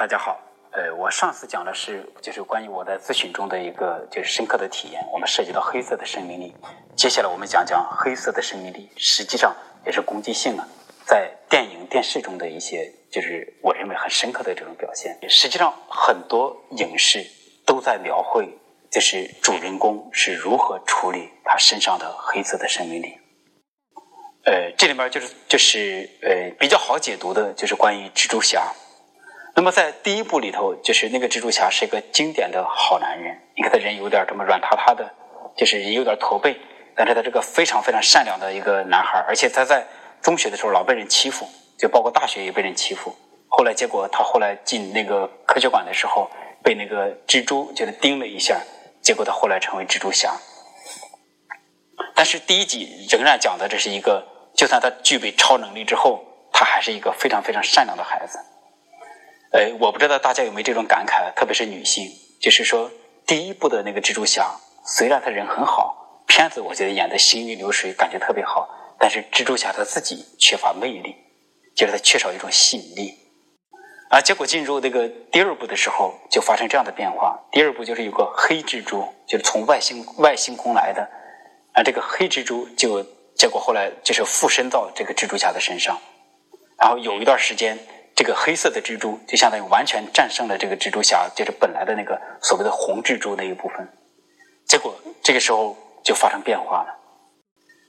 大家好。呃，我上次讲的是就是关于我在咨询中的一个就是深刻的体验。我们涉及到黑色的生命力，接下来我们讲讲黑色的生命力，实际上也是攻击性啊，在电影电视中的一些就是我认为很深刻的这种表现。实际上很多影视都在描绘，就是主人公是如何处理他身上的黑色的生命力。呃，这里面就是就是呃比较好解读的，就是关于蜘蛛侠。那么在第一部里头，就是那个蜘蛛侠是一个经典的好男人。你看他人有点这么软塌塌的，就是也有点驼背，但是他这个非常非常善良的一个男孩，而且他在中学的时候老被人欺负，就包括大学也被人欺负。后来结果他后来进那个科学馆的时候，被那个蜘蛛就是叮了一下，结果他后来成为蜘蛛侠。但是第一集仍然讲的这是一个，就算他具备超能力之后，他还是一个非常非常善良的孩子。呃，我不知道大家有没有这种感慨，特别是女性，就是说，第一部的那个蜘蛛侠，虽然他人很好，片子我觉得演的行云流水，感觉特别好，但是蜘蛛侠他自己缺乏魅力，就是他缺少一种吸引力。啊，结果进入那个第二部的时候，就发生这样的变化。第二部就是有个黑蜘蛛，就是从外星外星空来的，啊，这个黑蜘蛛就结果后来就是附身到这个蜘蛛侠的身上，然后有一段时间。这个黑色的蜘蛛就相当于完全战胜了这个蜘蛛侠，就是本来的那个所谓的红蜘蛛那一部分。结果这个时候就发生变化了，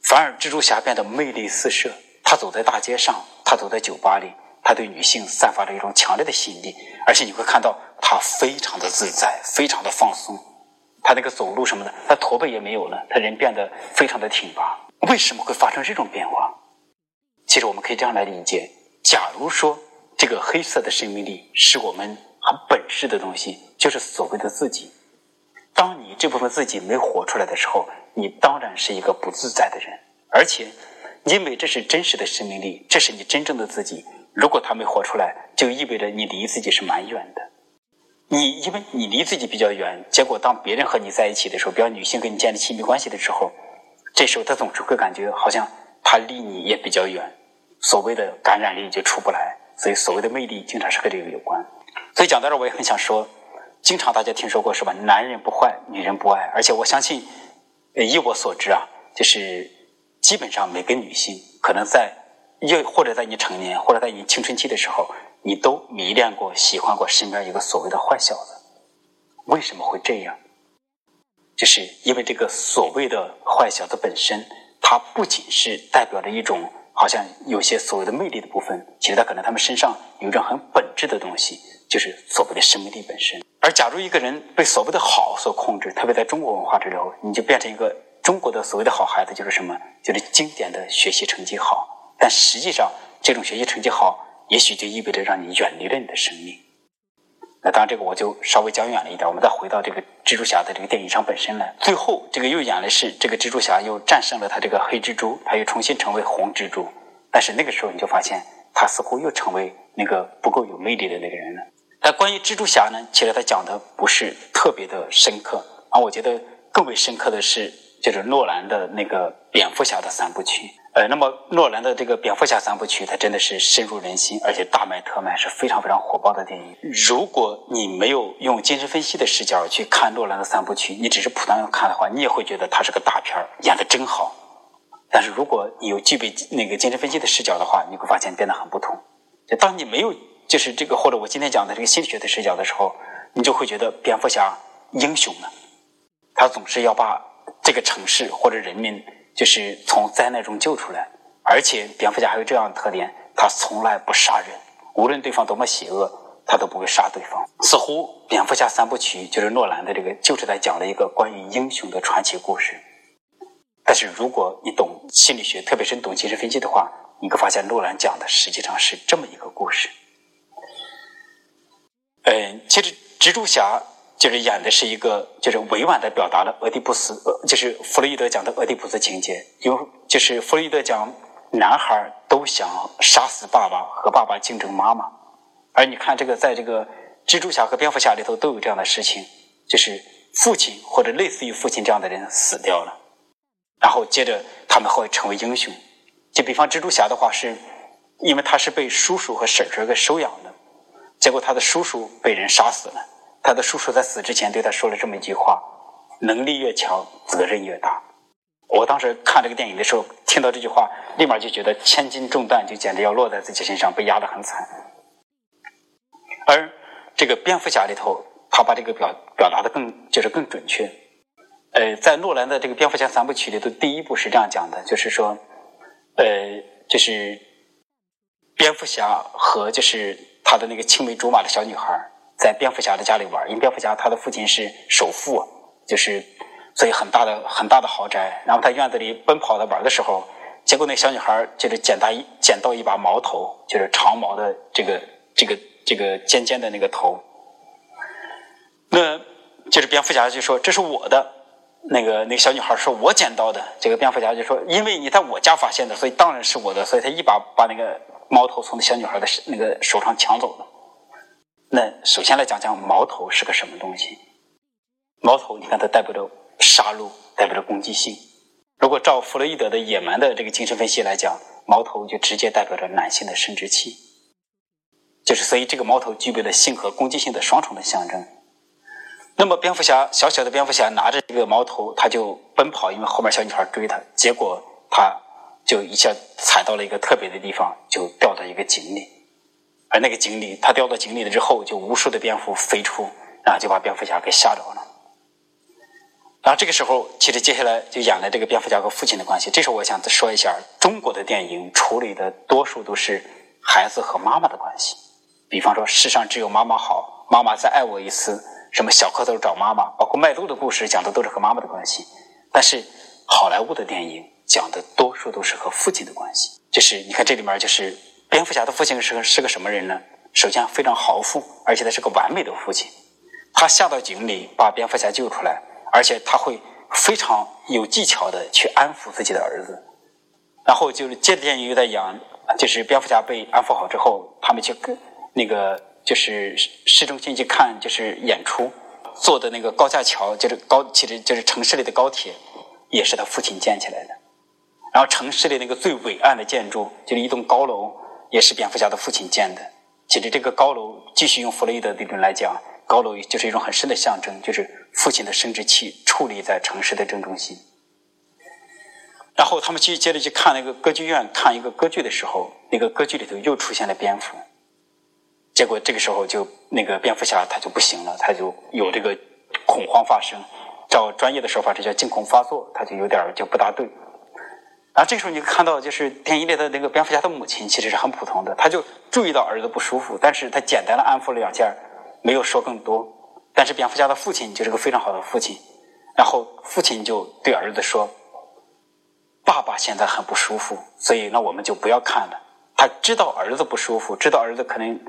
反而蜘蛛侠变得魅力四射。他走在大街上，他走在酒吧里，他对女性散发着一种强烈的吸引力，而且你会看到他非常的自在，非常的放松。他那个走路什么的，他驼背也没有了，他人变得非常的挺拔。为什么会发生这种变化？其实我们可以这样来理解：假如说。这个黑色的生命力是我们很本质的东西，就是所谓的自己。当你这部分自己没活出来的时候，你当然是一个不自在的人。而且，因为这是真实的生命力，这是你真正的自己。如果他没活出来，就意味着你离自己是蛮远的。你因为你离自己比较远，结果当别人和你在一起的时候，比方女性跟你建立亲密关系的时候，这时候他总是会感觉好像他离你也比较远，所谓的感染力就出不来。所以，所谓的魅力经常是和这个有关。所以讲到这儿，我也很想说，经常大家听说过是吧？男人不坏，女人不爱。而且我相信，以我所知啊，就是基本上每个女性，可能在又或者在你成年，或者在你青春期的时候，你都迷恋过、喜欢过身边一个所谓的坏小子。为什么会这样？就是因为这个所谓的坏小子本身，它不仅是代表着一种。好像有些所谓的魅力的部分，其实他可能他们身上有一种很本质的东西，就是所谓的生命力本身。而假如一个人被所谓的好所控制，特别在中国文化之流，你就变成一个中国的所谓的好孩子，就是什么？就是经典的学习成绩好。但实际上，这种学习成绩好，也许就意味着让你远离了你的生命。那当然，这个我就稍微讲远了一点。我们再回到这个蜘蛛侠的这个电影上本身来。最后，这个又演的是这个蜘蛛侠又战胜了他这个黑蜘蛛，他又重新成为红蜘蛛。但是那个时候，你就发现他似乎又成为那个不够有魅力的那个人了。但关于蜘蛛侠呢，其实他讲的不是特别的深刻。而我觉得更为深刻的是，就是诺兰的那个蝙蝠侠的三部曲。呃，那么诺兰的这个蝙蝠侠三部曲，它真的是深入人心，而且大卖特卖，是非常非常火爆的电影。如果你没有用精神分析的视角去看诺兰的三部曲，你只是普通人看的话，你也会觉得它是个大片演的真好。但是如果你有具备那个精神分析的视角的话，你会发现变得很不同。就当你没有就是这个或者我今天讲的这个心理学的视角的时候，你就会觉得蝙蝠侠英雄呢，他总是要把这个城市或者人民。就是从灾难中救出来，而且蝙蝠侠还有这样的特点，他从来不杀人，无论对方多么邪恶，他都不会杀对方。似乎蝙蝠侠三部曲就是诺兰的这个，就是在讲了一个关于英雄的传奇故事。但是如果你懂心理学，特别是你懂精神分析的话，你会发现诺兰讲的实际上是这么一个故事。嗯，其实蜘蛛侠。就是演的是一个，就是委婉的表达了俄狄浦斯，呃，就是弗洛伊德讲的俄狄浦斯情节。因为就是弗洛伊德讲，男孩都想杀死爸爸和爸爸竞争妈妈，而你看这个，在这个蜘蛛侠和蝙蝠侠里头都有这样的事情，就是父亲或者类似于父亲这样的人死掉了，然后接着他们会成为英雄。就比方蜘蛛侠的话，是因为他是被叔叔和婶婶给收养的。结果他的叔叔被人杀死了。他的叔叔在死之前对他说了这么一句话：“能力越强，责任越大。”我当时看这个电影的时候，听到这句话，立马就觉得千斤重担就简直要落在自己身上，被压得很惨。而这个蝙蝠侠里头，他把这个表表达的更就是更准确。呃，在诺兰的这个蝙蝠侠三部曲里头，第一部是这样讲的，就是说，呃，就是蝙蝠侠和就是他的那个青梅竹马的小女孩在蝙蝠侠的家里玩，因为蝙蝠侠他的父亲是首富，就是所以很大的很大的豪宅。然后他院子里奔跑的玩的时候，结果那小女孩就是捡到一捡到一把矛头，就是长矛的这个这个这个尖尖的那个头，那就是蝙蝠侠就说这是我的。那个那个小女孩说：“我捡到的。”这个蝙蝠侠就说：“因为你在我家发现的，所以当然是我的。”所以他一把把那个矛头从那小女孩的那个手上抢走了。那首先来讲讲矛头是个什么东西？矛头，你看它代表着杀戮，代表着攻击性。如果照弗洛伊德的野蛮的这个精神分析来讲，矛头就直接代表着男性的生殖器，就是所以这个矛头具备了性和攻击性的双重的象征。那么，蝙蝠侠小小的蝙蝠侠拿着这个矛头，他就奔跑，因为后面小女孩追他，结果他就一下踩到了一个特别的地方，就掉到一个井里。而那个井里，他掉到井里了之后，就无数的蝙蝠飞出，然后就把蝙蝠侠给吓着了。然后这个时候，其实接下来就演了这个蝙蝠侠和父亲的关系。这时候，我想再说一下，中国的电影处理的多数都是孩子和妈妈的关系，比方说“世上只有妈妈好”，妈妈再爱我一次。什么小蝌蚪找妈妈，包括麦兜的故事讲的都是和妈妈的关系，但是好莱坞的电影讲的多数都是和父亲的关系。就是你看这里面，就是蝙蝠侠的父亲是个是个什么人呢？首先非常豪富，而且他是个完美的父亲。他下到井里把蝙蝠侠救出来，而且他会非常有技巧的去安抚自己的儿子。然后就是接着电影又在讲，就是蝙蝠侠被安抚好之后，他们去那个。就是市中心去看，就是演出，坐的那个高架桥，就是高，其实就是城市里的高铁，也是他父亲建起来的。然后城市里那个最伟岸的建筑，就是一栋高楼，也是蝙蝠侠的父亲建的。其实这个高楼，继续用弗洛伊德理论来讲，高楼就是一种很深的象征，就是父亲的生殖器矗立在城市的正中心。然后他们去接着去看那个歌剧院看一个歌剧的时候，那个歌剧里头又出现了蝙蝠。结果这个时候就那个蝙蝠侠他就不行了，他就有这个恐慌发生，照专业的说法这叫惊恐发作，他就有点就不大对。然后这时候你看到就是电影里的那个蝙蝠侠的母亲其实是很普通的，他就注意到儿子不舒服，但是他简单的安抚了两下，没有说更多。但是蝙蝠侠的父亲就是个非常好的父亲，然后父亲就对儿子说：“爸爸现在很不舒服，所以那我们就不要看了。”他知道儿子不舒服，知道儿子可能。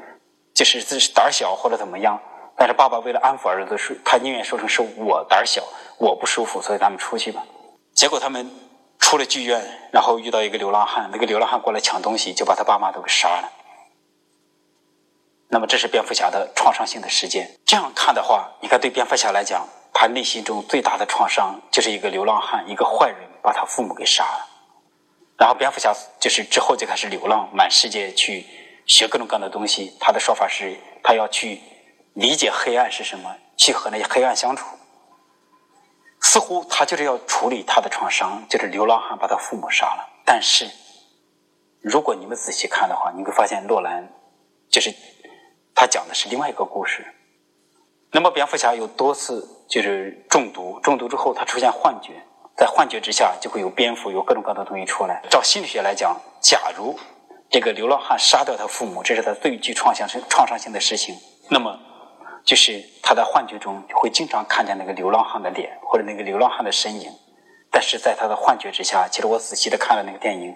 就是自己胆小或者怎么样，但是爸爸为了安抚儿子，说他宁愿说成是我胆小，我不舒服，所以咱们出去吧。结果他们出了剧院，然后遇到一个流浪汉，那个流浪汉过来抢东西，就把他爸妈都给杀了。那么这是蝙蝠侠的创伤性的事件。这样看的话，你看对蝙蝠侠来讲，他内心中最大的创伤就是一个流浪汉，一个坏人把他父母给杀了。然后蝙蝠侠就是之后就开始流浪，满世界去。学各种各样的东西，他的说法是，他要去理解黑暗是什么，去和那些黑暗相处。似乎他就是要处理他的创伤，就是流浪汉把他父母杀了。但是，如果你们仔细看的话，你会发现诺兰就是他讲的是另外一个故事。那么，蝙蝠侠有多次就是中毒，中毒之后他出现幻觉，在幻觉之下就会有蝙蝠，有各种各样的东西出来。照心理学来讲，假如这个流浪汉杀掉他父母，这是他最具创伤性、创伤性的事情。那么，就是他在幻觉中会经常看见那个流浪汉的脸或者那个流浪汉的身影。但是在他的幻觉之下，其实我仔细的看了那个电影，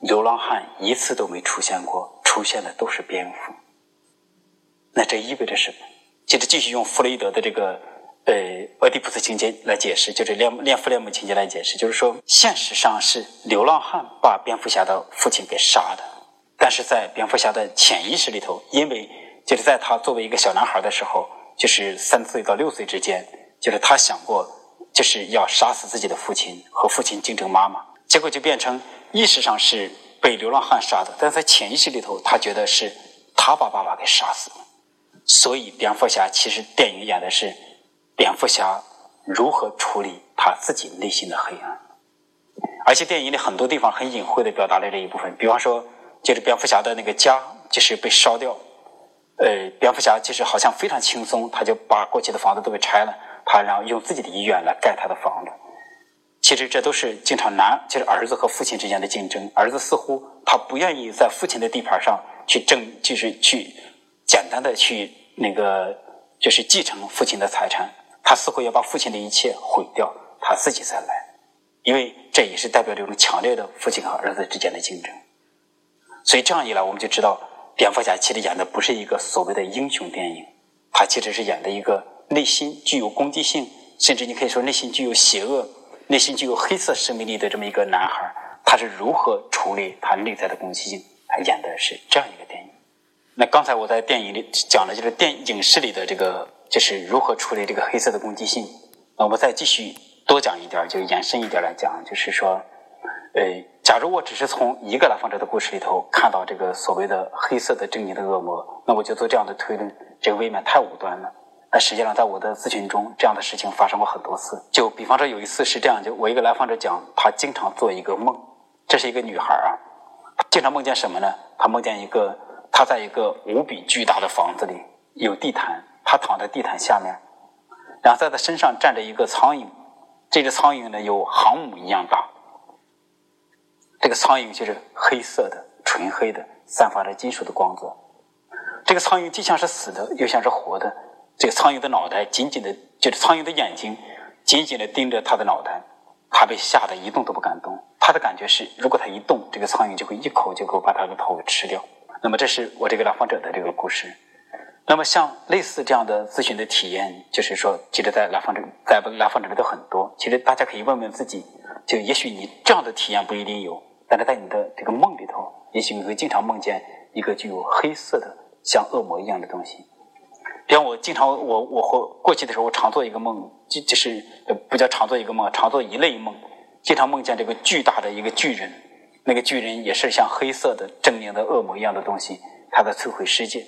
流浪汉一次都没出现过，出现的都是蝙蝠。那这意味着什么？接着继续用弗雷德的这个。呃，俄狄浦斯情节来解释，就是恋恋父恋母情节来解释，就是说，现实上是流浪汉把蝙蝠侠的父亲给杀的，但是在蝙蝠侠的潜意识里头，因为就是在他作为一个小男孩的时候，就是三岁到六岁之间，就是他想过就是要杀死自己的父亲和父亲竞争妈妈，结果就变成意识上是被流浪汉杀的，但在潜意识里头，他觉得是他把爸爸给杀死了。所以蝙蝠侠其实电影演的是蝙蝠侠如何处理他自己内心的黑暗，而且电影里很多地方很隐晦的表达了这一部分，比方说就是蝙蝠侠的那个家就是被烧掉，呃，蝙蝠侠其实好像非常轻松，他就把过去的房子都给拆了，他然后用自己的意愿来盖他的房子。其实这都是经常男，就是儿子和父亲之间的竞争。儿子似乎他不愿意在父亲的地盘上去争，就是去简单的去那个，就是继承父亲的财产。他似乎要把父亲的一切毁掉，他自己再来。因为这也是代表这种强烈的父亲和儿子之间的竞争。所以这样一来，我们就知道，蝙蝠侠其实演的不是一个所谓的英雄电影，他其实是演的一个内心具有攻击性，甚至你可以说内心具有邪恶。内心具有黑色生命力的这么一个男孩，他是如何处理他内在的攻击性？他演的是这样一个电影。那刚才我在电影里讲的就是电影视里的这个，就是如何处理这个黑色的攻击性。那我们再继续多讲一点，就延伸一点来讲，就是说，呃，假如我只是从一个来访者的故事里头看到这个所谓的黑色的狰狞的恶魔，那我就做这样的推论，这个未免太武断了。那实际上，在我的咨询中，这样的事情发生过很多次。就比方说，有一次是这样，就我一个来访者讲，他经常做一个梦，这是一个女孩啊，她经常梦见什么呢？她梦见一个，她在一个无比巨大的房子里，有地毯，她躺在地毯下面，然后在她身上站着一个苍蝇，这只苍蝇呢有航母一样大，这个苍蝇就是黑色的，纯黑的，散发着金属的光泽。这个苍蝇既像是死的，又像是活的。这个苍蝇的脑袋紧紧的，就是苍蝇的眼睛紧紧的盯着他的脑袋，他被吓得一动都不敢动。他的感觉是，如果他一动，这个苍蝇就会一口就给我把他的头给吃掉。那么，这是我这个来访者的这个故事。那么，像类似这样的咨询的体验，就是说，其实，在来访者在来访者里头很多。其实，大家可以问问自己，就也许你这样的体验不一定有，但是在你的这个梦里头，也许你会经常梦见一个具有黑色的像恶魔一样的东西。比方我经常我我或过去的时候，我常做一个梦，就就是不叫常做一个梦，常做一类梦，经常梦见这个巨大的一个巨人，那个巨人也是像黑色的狰狞的恶魔一样的东西，他在摧毁世界。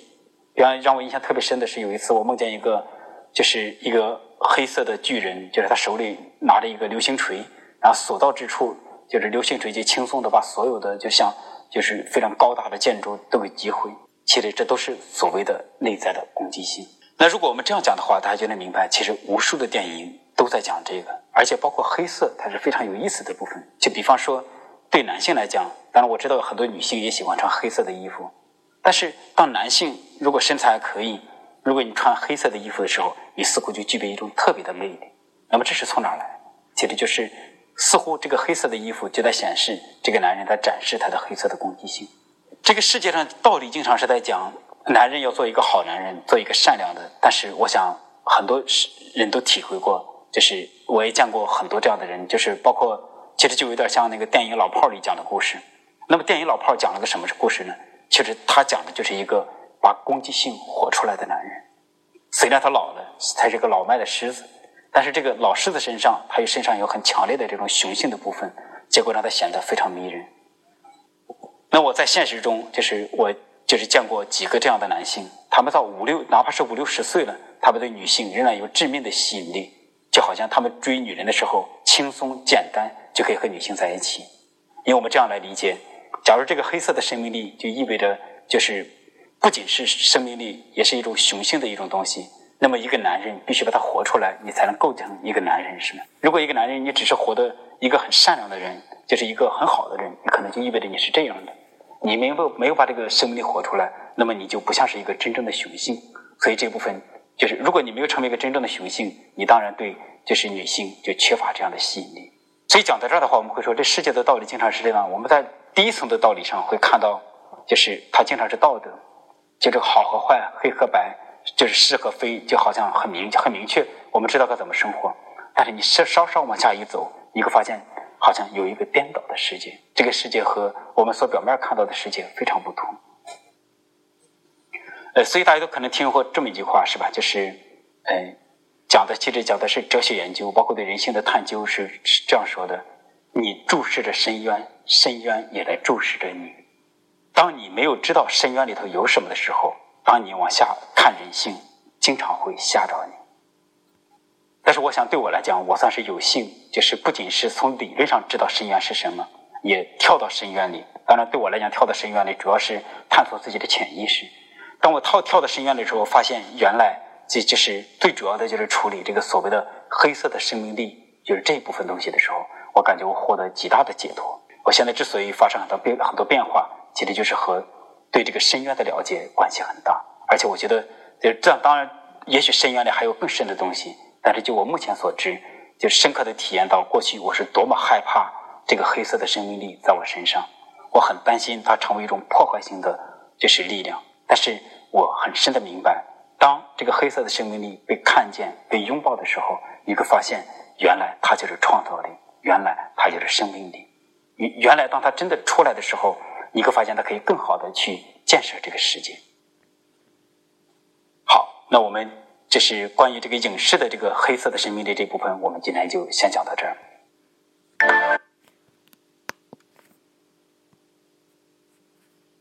比方让我印象特别深的是，有一次我梦见一个，就是一个黑色的巨人，就是他手里拿着一个流星锤，然后所到之处，就是流星锤就轻松的把所有的就像就是非常高大的建筑都给击毁。其实这都是所谓的内在的攻击性。那如果我们这样讲的话，大家就能明白，其实无数的电影都在讲这个，而且包括黑色，它是非常有意思的部分。就比方说，对男性来讲，当然我知道很多女性也喜欢穿黑色的衣服，但是当男性如果身材还可以，如果你穿黑色的衣服的时候，你似乎就具备一种特别的魅力。那么这是从哪来？其实就是似乎这个黑色的衣服就在显示这个男人在展示他的黑色的攻击性。这个世界上道理经常是在讲，男人要做一个好男人，做一个善良的。但是我想很多人都体会过，就是我也见过很多这样的人，就是包括其实就有点像那个电影《老炮》里讲的故事。那么电影《老炮》讲了个什么故事呢？其实他讲的就是一个把攻击性活出来的男人。虽然他老了，他是个老迈的狮子，但是这个老狮子身上，他有身上有很强烈的这种雄性的部分，结果让他显得非常迷人。那我在现实中，就是我就是见过几个这样的男性，他们到五六，哪怕是五六十岁了，他们对女性仍然有致命的吸引力，就好像他们追女人的时候轻松简单，就可以和女性在一起。因为我们这样来理解，假如这个黑色的生命力就意味着，就是不仅是生命力，也是一种雄性的一种东西。那么一个男人必须把他活出来，你才能构成一个男人，是吗？如果一个男人你只是活的一个很善良的人。就是一个很好的人，你可能就意味着你是这样的。你没有没有把这个生命力活出来，那么你就不像是一个真正的雄性。所以这部分就是，如果你没有成为一个真正的雄性，你当然对就是女性就缺乏这样的吸引力。所以讲到这儿的话，我们会说，这世界的道理经常是这样。我们在第一层的道理上会看到，就是它经常是道德，就这个好和坏、黑和白，就是是和非，就好像很明很明确，我们知道该怎么生活。但是你稍稍稍往下一走，你会发现。好像有一个颠倒的世界，这个世界和我们所表面看到的世界非常不同。呃，所以大家都可能听过这么一句话，是吧？就是，呃，讲的其实讲的是哲学研究，包括对人性的探究，是是这样说的：你注视着深渊，深渊也来注视着你。当你没有知道深渊里头有什么的时候，当你往下看人性，经常会吓着你。但是我想对我来讲，我算是有幸，就是不仅是从理论上知道深渊是什么，也跳到深渊里。当然，对我来讲，跳到深渊里主要是探索自己的潜意识。当我跳跳到深渊的时候，发现原来这就是最主要的就是处理这个所谓的黑色的生命力，就是这一部分东西的时候，我感觉我获得极大的解脱。我现在之所以发生很多变很多变化，其实就是和对这个深渊的了解关系很大。而且我觉得，就这样，当然，也许深渊里还有更深的东西。但是就我目前所知，就深刻的体验到过去我是多么害怕这个黑色的生命力在我身上，我很担心它成为一种破坏性的就是力量。但是我很深的明白，当这个黑色的生命力被看见、被拥抱的时候，你会发现，原来它就是创造力，原来它就是生命力。原原来当它真的出来的时候，你会发现它可以更好的去建设这个世界。那我们。这是关于这个影视的这个黑色的生命力这部分，我们今天就先讲到这儿。